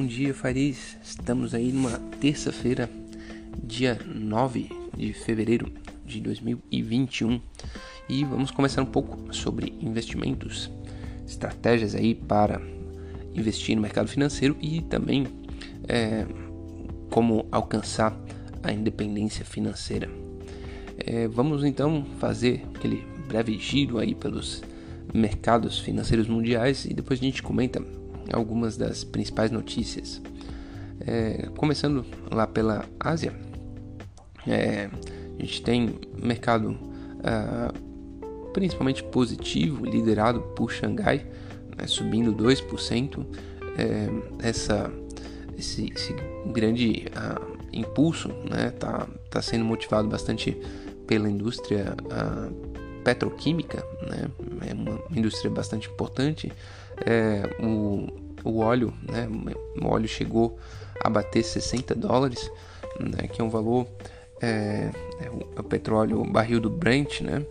Bom dia, Faris. Estamos aí numa terça-feira, dia 9 de fevereiro de 2021 e vamos começar um pouco sobre investimentos, estratégias aí para investir no mercado financeiro e também é, como alcançar a independência financeira. É, vamos então fazer aquele breve giro aí pelos mercados financeiros mundiais e depois a gente comenta algumas das principais notícias. É, começando lá pela Ásia, é, a gente tem mercado ah, principalmente positivo, liderado por Xangai, né, subindo 2%. É, essa, esse, esse grande ah, impulso está né, tá, tá sendo motivado bastante pela indústria ah, petroquímica, né, é uma indústria bastante importante é, o, o óleo, né, o óleo chegou a bater 60 dólares, né, que é um valor, é, é o, petróleo, o barril do Brent, né,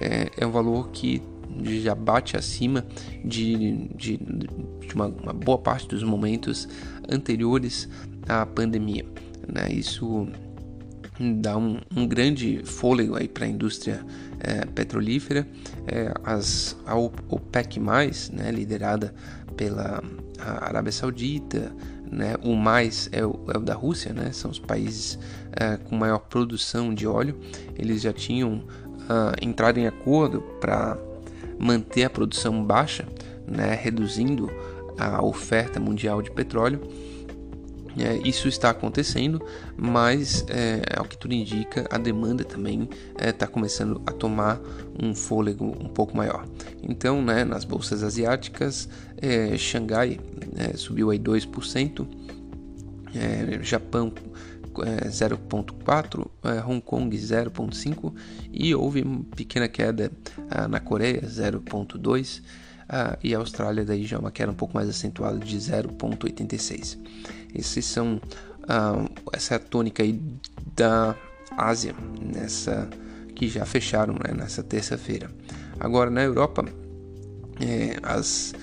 é, é um valor que já bate acima de, de, de uma, uma, boa parte dos momentos anteriores à pandemia. Né? Isso dá um, um grande fôlego aí para a indústria é, petrolífera. É, as, a OPEC+, né, liderada pela Arábia Saudita, né, o mais é o, é o, da Rússia, né, são os países é, com maior produção de óleo. Eles já tinham uh, entrado em acordo para manter a produção baixa, né, reduzindo a oferta mundial de petróleo é, isso está acontecendo, mas é, ao que tudo indica, a demanda também está é, começando a tomar um fôlego um pouco maior. Então, né, nas bolsas asiáticas, é, Xangai é, subiu aí 2%, é, Japão 0,4, Hong Kong 0,5 e houve uma pequena queda ah, na Coreia 0,2 ah, e a Austrália daí já é uma queda um pouco mais acentuada de 0,86. Esses são ah, essa é a tônica aí da Ásia nessa que já fecharam né, nessa terça-feira. Agora na Europa é, as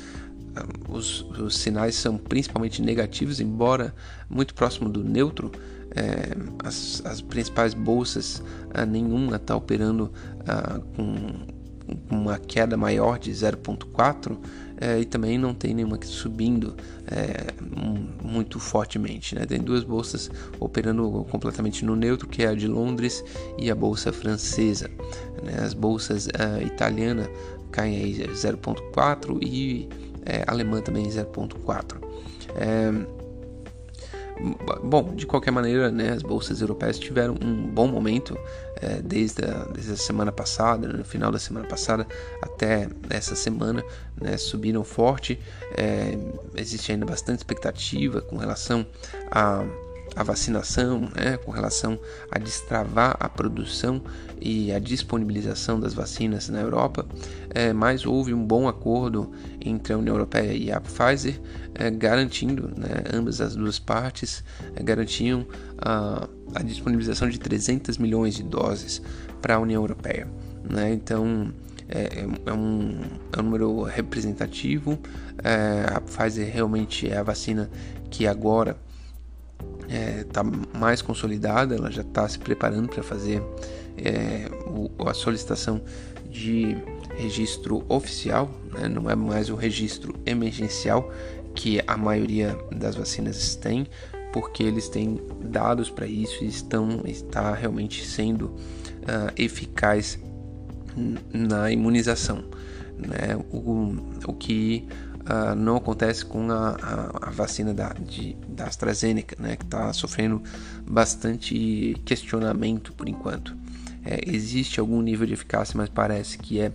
os, os, sinais são principalmente negativos, embora muito próximo do neutro. É, as, as, principais bolsas, ah, nenhuma está operando ah, com uma queda maior de 0,4 é, e também não tem nenhuma subindo é, muito fortemente. Né? Tem duas bolsas operando completamente no neutro, que é a de Londres e a bolsa francesa. Né? As bolsas é, italiana caem aí 0,4 e é, alemã também 0,4. Bom, de qualquer maneira, né, as bolsas europeias tiveram um bom momento é, desde, a, desde a semana passada, no final da semana passada até essa semana, né, subiram forte. É, existe ainda bastante expectativa com relação a a vacinação, né, com relação a destravar a produção e a disponibilização das vacinas na Europa, é, mas houve um bom acordo entre a União Europeia e a Pfizer, é, garantindo, né, ambas as duas partes é, garantiam a, a, disponibilização de 300 milhões de doses para a União Europeia. Né, então, é, é, um, é um número representativo. É, a Pfizer realmente é a vacina que agora está é, tá mais consolidada, ela já está se preparando para fazer é, o, a solicitação de registro oficial, né? não é mais o registro emergencial que a maioria das vacinas tem, porque eles têm dados para isso e estão está realmente sendo uh, eficaz na imunização, né? o, o que uh, não acontece com a, a, a, vacina da, de, da AstraZeneca, né, que está sofrendo bastante questionamento por enquanto. É, existe algum nível de eficácia, mas parece que é,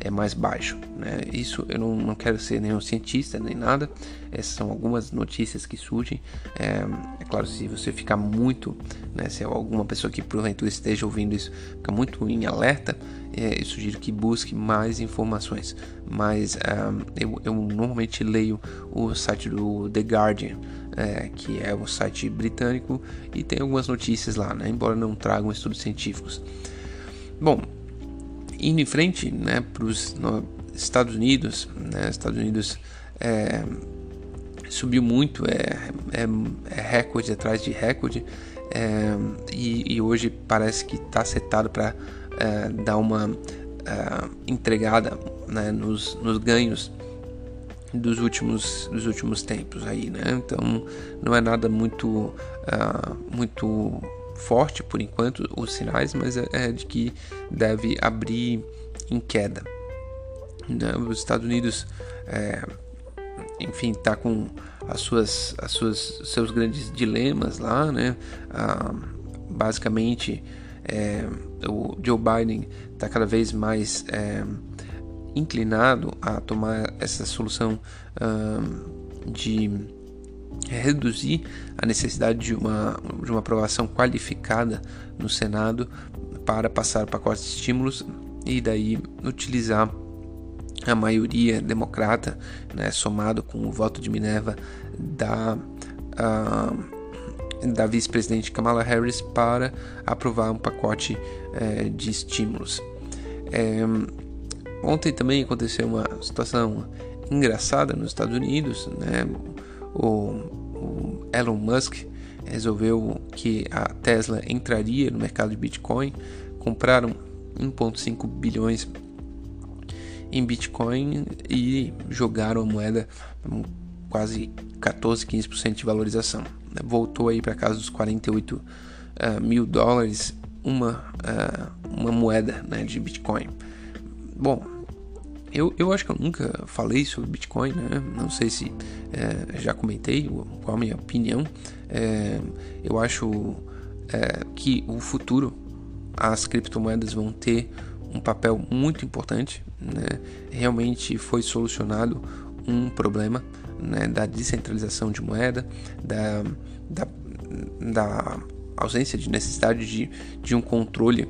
é mais baixo. Né? Isso eu não, não quero ser nenhum cientista nem nada, essas são algumas notícias que surgem. É, é claro, se você ficar muito, né, se alguma pessoa que porventura esteja ouvindo isso fica muito em alerta, é, eu sugiro que busque mais informações. Mas um, eu, eu, normalmente leio o site do The Guardian, é, que é um site britânico, e tem algumas notícias lá, né, embora não tragam estudos científicos. Bom, indo em frente né, para os Estados Unidos, né, Estados Unidos é, subiu muito, é, é, é recorde atrás de recorde, é, e, e, hoje parece que está setado para é, dar uma é, entregada né, nos, nos ganhos dos últimos dos últimos tempos aí, né? Então não é nada muito uh, muito forte por enquanto os sinais, mas é, é de que deve abrir em queda. Né? Os Estados Unidos é, enfim, está com as suas, as suas, seus grandes dilemas lá, né? Ah, basicamente, é, o Joe Biden está cada vez mais é, inclinado a tomar essa solução ah, de reduzir a necessidade de uma, de uma aprovação qualificada no Senado para passar o pacote de estímulos e daí utilizar a maioria democrata, né, somado com o voto de Minerva da, uh, da vice-presidente Kamala Harris para aprovar um pacote uh, de estímulos. É, ontem também aconteceu uma situação engraçada nos Estados Unidos, né? O, o Elon Musk resolveu que a Tesla entraria no mercado de Bitcoin, compraram 1,5 bilhões em Bitcoin e jogaram a moeda quase 14, 15% de valorização. Voltou aí para casa dos 48 uh, eh, mil dólares uma, uh, uma moeda né, de Bitcoin. Bom, eu, eu acho que eu nunca falei sobre Bitcoin, né? não sei se é, já comentei qual a minha opinião. É, eu acho é, que o futuro as criptomoedas vão ter um papel muito importante. Né? Realmente foi solucionado um problema né, da descentralização de moeda, da, da, da ausência de necessidade de, de um controle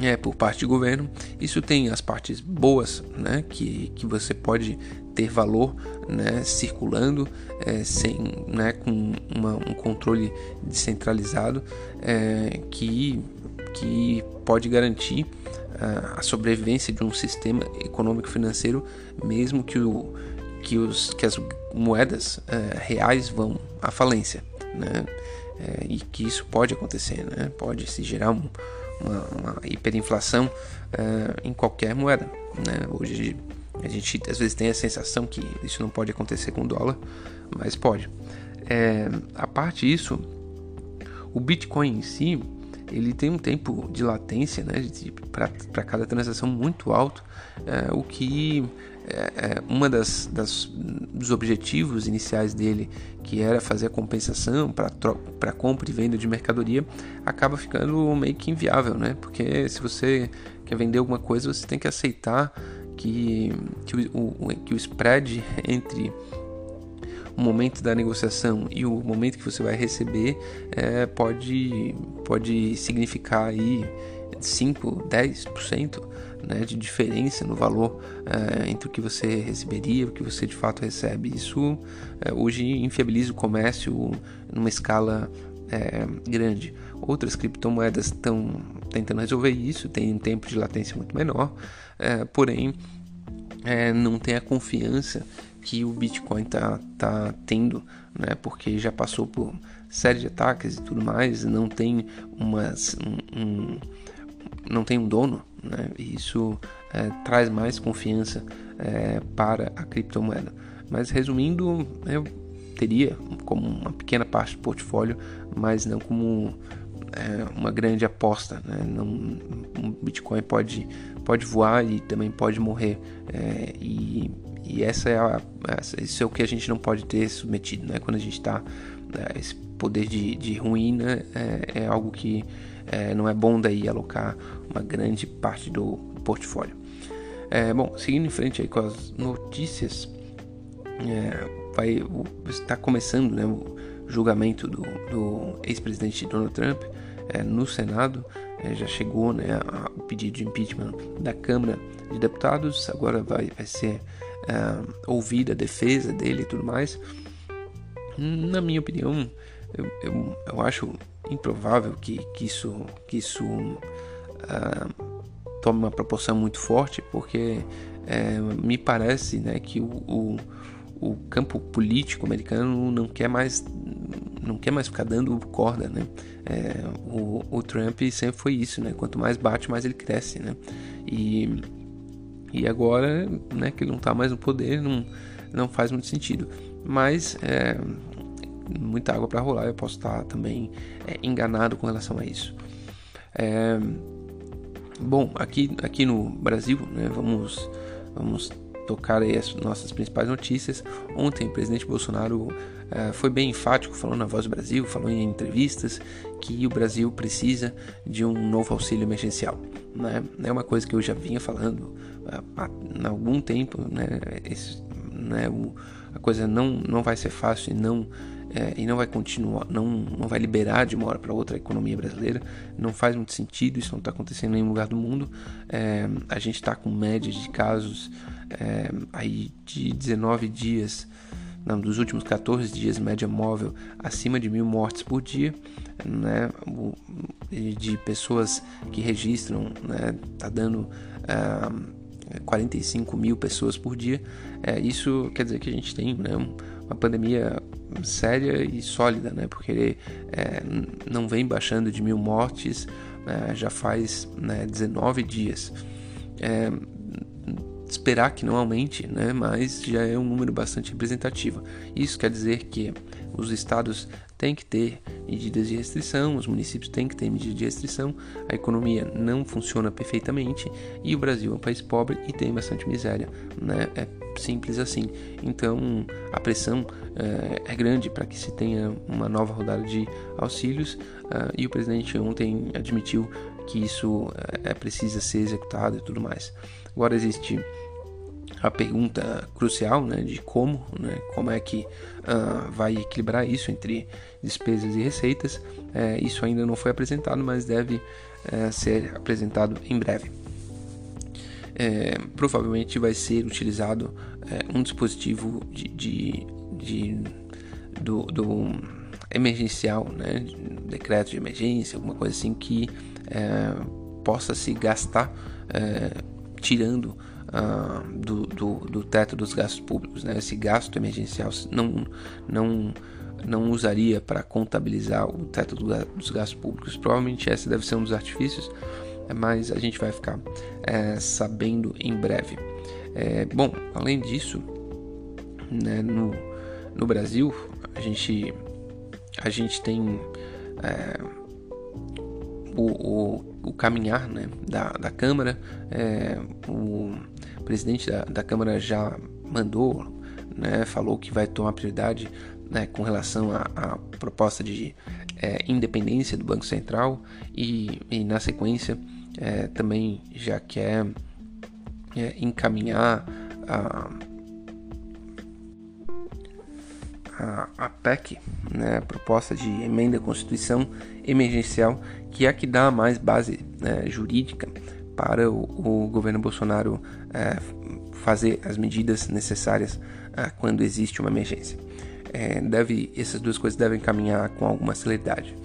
é, por parte do governo. Isso tem as partes boas, né, que, que você pode ter valor né, circulando é, sem, né, com uma, um controle descentralizado é, que, que pode garantir a sobrevivência de um sistema econômico financeiro, mesmo que, o, que, os, que as moedas é, reais vão à falência, né? É, e que isso pode acontecer, né? Pode se gerar um, uma, uma, hiperinflação é, em qualquer moeda, né? Hoje a gente às vezes tem a sensação que isso não pode acontecer com o dólar, mas pode. É, a parte disso, o Bitcoin em si, ele tem um tempo de latência né, para cada transação muito alto, é, o que é, é uma das, das, dos objetivos iniciais dele, que era fazer a compensação para compra e venda de mercadoria, acaba ficando meio que inviável, né? Porque se você quer vender alguma coisa, você tem que aceitar que, que, o, que o spread entre o momento da negociação e o momento que você vai receber é, pode, pode significar aí 5, 10% né, de diferença no valor é, entre o que você receberia o que você de fato recebe. Isso é, hoje infiabiliza o comércio numa escala é, grande. Outras criptomoedas estão tentando resolver isso, tem um tempo de latência muito menor, porém não tem a confiança que o Bitcoin tá, tá tendo, né? Porque já passou por série de ataques e tudo mais, não tem um, um não tem um dono, né? E isso é, traz mais confiança é, para a criptomoeda. Mas resumindo, eu teria como uma pequena parte do portfólio, mas não como é, uma grande aposta. Né? Não, um Bitcoin pode, pode voar e também pode morrer. É, e e essa é a, essa, isso é o que a gente não pode ter submetido, né? Quando a gente está é, esse poder de, de ruína é, é algo que é, não é bom daí alocar uma grande parte do portfólio. É, bom, seguindo em frente aí com as notícias, é, vai está começando né, o julgamento do, do ex-presidente Donald Trump é, no Senado. É, já chegou né, o pedido de impeachment da Câmara de Deputados, agora vai, vai ser uh, ouvir a defesa dele e tudo mais. Na minha opinião, eu, eu, eu acho improvável que, que isso, que isso uh, tome uma proporção muito forte, porque uh, me parece né, que o, o, o campo político americano não quer mais não quer mais ficar dando corda, né? É, o, o, Trump sempre foi isso, né? Quanto mais bate, mais ele cresce, né? E, e agora, né, que ele não está mais no poder, não, não faz muito sentido. Mas é, muita água para rolar, eu posso estar também é, enganado com relação a isso. É, bom, aqui, aqui no Brasil, né, vamos, vamos tocar aí as nossas principais notícias. Ontem, o presidente Bolsonaro uh, foi bem enfático, falou na Voz do Brasil, falou em entrevistas que o Brasil precisa de um novo auxílio emergencial. Né? É uma coisa que eu já vinha falando uh, há, algum tempo. Né? Esse, né? O, a coisa não, não vai ser fácil e não é, e não vai continuar, não, não vai liberar de uma hora para outra a economia brasileira. Não faz muito sentido, isso não está acontecendo em nenhum lugar do mundo. É, a gente está com médias de casos é, aí de 19 dias, não, dos últimos 14 dias, média móvel, acima de mil mortes por dia, né, de pessoas que registram, né, tá dando 45 mil pessoas por dia. É, isso quer dizer que a gente tem né, uma pandemia séria e sólida, né, porque ele é, não vem baixando de mil mortes né, já faz né, 19 dias. É, esperar que não aumente, né, mas já é um número bastante representativo. Isso quer dizer que os estados têm que ter medidas de restrição, os municípios têm que ter medidas de restrição, a economia não funciona perfeitamente e o Brasil é um país pobre e tem bastante miséria, né? É simples assim. Então a pressão é, é grande para que se tenha uma nova rodada de auxílios uh, e o presidente ontem admitiu que isso é, precisa ser executado e tudo mais. Agora existe a pergunta crucial né, de como, né, como é que uh, vai equilibrar isso entre despesas e receitas. É, isso ainda não foi apresentado, mas deve é, ser apresentado em breve. É, provavelmente vai ser utilizado é, um dispositivo de, de, de do, do, emergencial, né, decreto de emergência, alguma coisa assim que é, possa se gastar é, tirando uh, do, do, do, teto dos gastos públicos. Né? Esse gasto emergencial não, não, não usaria para contabilizar o teto do, dos gastos públicos. Provavelmente esse deve ser um dos artifícios, mas a gente vai ficar é, sabendo em breve. É, bom, além disso, né, no, no Brasil a gente, a gente tem é, o, o, o, caminhar né, da, da Câmara, é, o, presidente da, da Câmara já mandou, né, falou que vai tomar prioridade né, com relação à, proposta de é, independência do Banco Central e, e na sequência é, também já quer é, encaminhar a, a, a PEC, né, a proposta de emenda à Constituição emergencial, que é a que dá mais base né, jurídica para o, o governo Bolsonaro é, fazer as medidas necessárias é, quando existe uma emergência. É, deve, essas duas coisas devem caminhar com alguma celeridade.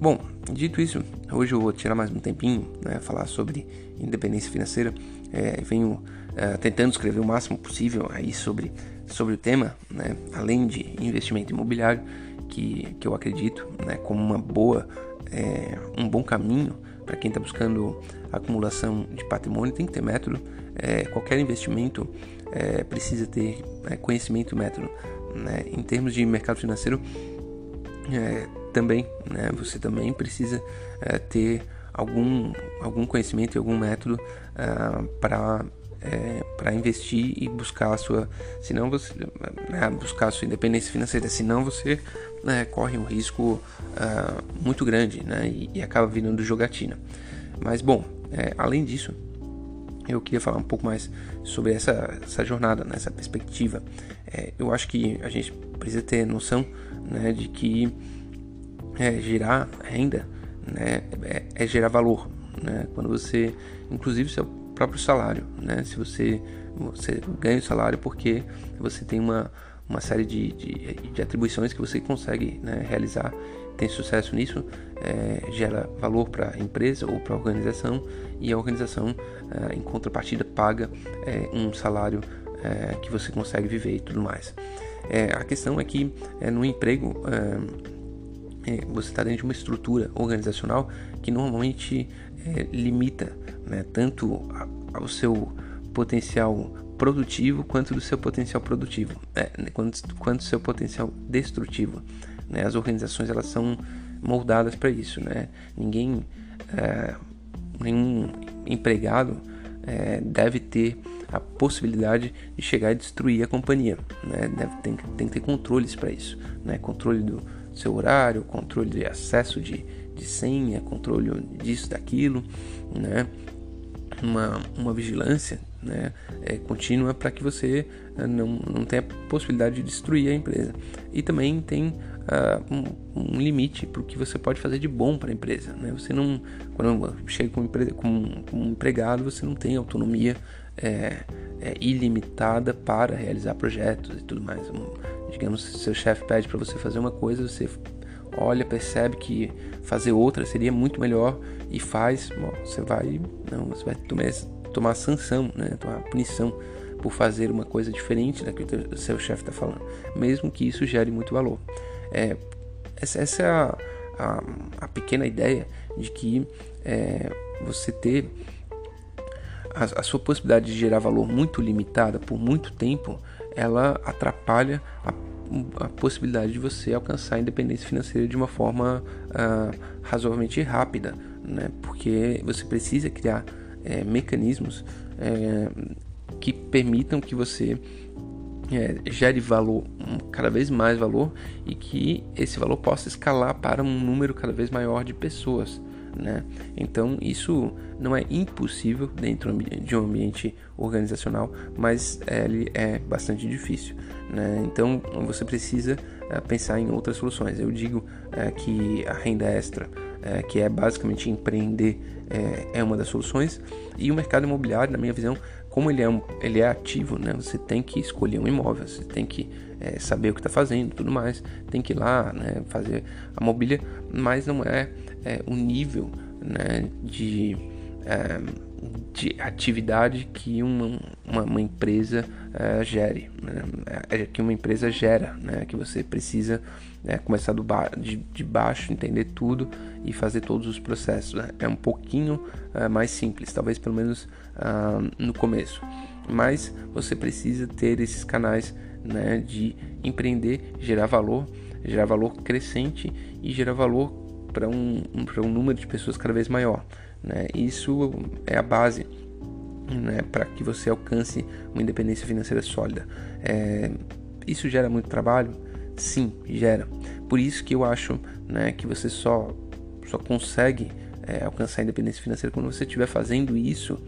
Bom, dito isso, hoje eu vou tirar mais um tempinho, né, falar sobre independência financeira. É, venho é, tentando escrever o máximo possível aí sobre, sobre o tema, né, além de investimento imobiliário, que, que eu acredito né, como uma boa, é, um bom caminho para quem está buscando acumulação de patrimônio, tem que ter método. É, qualquer investimento é, precisa ter é, conhecimento e método. Né? Em termos de mercado financeiro, é, também, né? você também precisa é, ter algum, algum conhecimento e algum método uh, para é, para investir e buscar a sua, senão você né, buscar a sua independência financeira, senão você né, corre um risco uh, muito grande, né, e, e, acaba virando jogatina. Mas bom, é, além disso, eu queria falar um pouco mais sobre essa, essa jornada, né, essa perspectiva. É, eu acho que a gente precisa ter noção né, de que é, gerar renda né, é, é gerar valor. Né? Quando você, inclusive, seu próprio salário, né? Se você, você ganha o salário porque você tem uma, uma série de, de, de atribuições que você consegue né, realizar, tem sucesso nisso, é, gera valor para a empresa ou para a organização e a organização, é, em contrapartida, paga é, um salário é, que você consegue viver e tudo mais. É, a questão é que é, no emprego você está dentro de uma estrutura organizacional que normalmente limita né, tanto ao seu potencial produtivo quanto do seu potencial produtivo, é, quanto, do seu potencial destrutivo. Né? As organizações elas são moldadas para isso, né? Ninguém, é, nenhum empregado é, deve ter a possibilidade de chegar e destruir a companhia, né? Deve, tem, tem que ter controles para isso, né? Controle do seu horário, controle de acesso de, de senha, controle disso, daquilo, né? Uma, uma vigilância né, é, contínua para que você é, não, não tenha possibilidade de destruir a empresa. E também tem uh, um, um, limite para o que você pode fazer de bom para a empresa. Né? Você não, quando chega com, com, com um empregado, você não tem autonomia é, é, ilimitada para realizar projetos e tudo mais. Um, digamos, se seu chefe pede para você fazer uma coisa, você olha, percebe que fazer outra seria muito melhor e faz, bom, você vai, não, você vai tomar, tomar sanção, né? tomar punição por fazer uma coisa diferente da que o seu chefe está falando, mesmo que isso gere muito valor. É, essa é a, a, a, pequena ideia de que é, você ter a, a, sua possibilidade de gerar valor muito limitada por muito tempo, ela atrapalha a, a possibilidade de você alcançar a independência financeira de uma forma uh, razoavelmente rápida, né? porque você precisa criar é, mecanismos é, que permitam que você é, gere valor, cada vez mais valor, e que esse valor possa escalar para um número cada vez maior de pessoas. Né? Então, isso não é impossível dentro de um ambiente organizacional, mas é, ele é bastante difícil. Né? Então, você precisa é, pensar em outras soluções. Eu digo é, que a renda extra, é, que é basicamente empreender, é, é uma das soluções, e o mercado imobiliário, na minha visão, como ele é, um, ele é ativo, né? Você tem que escolher um imóvel, você tem que é, saber o que está fazendo, tudo mais, tem que ir lá, né? Fazer a mobília, mas não é, é o nível, né? De é, de atividade que uma, uma, uma empresa é, gere, né? é, que uma empresa gera, né? que você precisa é, começar do ba de, de, baixo, entender tudo e fazer todos os processos. Né? É um pouquinho mais simples, talvez pelo menos ah, no começo, mas você precisa ter esses canais né, de empreender, gerar valor, gerar valor crescente e gerar valor para um, um, um número de pessoas cada vez maior. Né? Isso é a base né, para que você alcance uma independência financeira sólida. É, isso gera muito trabalho? Sim, gera. Por isso que eu acho né, que você só, só consegue é, alcançar a independência financeira quando você estiver fazendo isso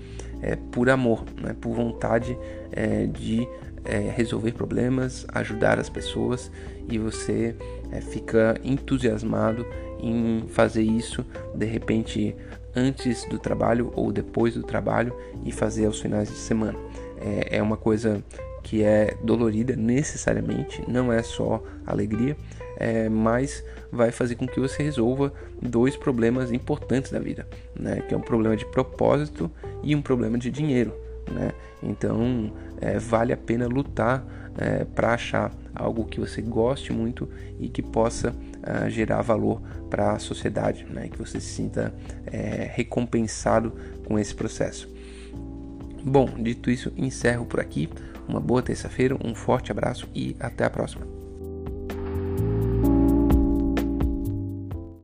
é, por amor, né, por vontade é, de é, resolver problemas, ajudar as pessoas e você é, fica entusiasmado em fazer isso de repente antes do trabalho ou depois do trabalho e fazer aos finais de semana. É, é uma coisa que é dolorida necessariamente, não é só alegria, é, mas vai fazer com que você resolva dois problemas importantes da vida, né? que é um problema de propósito e um problema de dinheiro. Né? Então é, vale a pena lutar é, para achar algo que você goste muito e que possa uh, gerar valor para a sociedade, né? que você se sinta é, recompensado com esse processo. Bom, dito isso, encerro por aqui. Uma boa terça-feira, um forte abraço e até a próxima.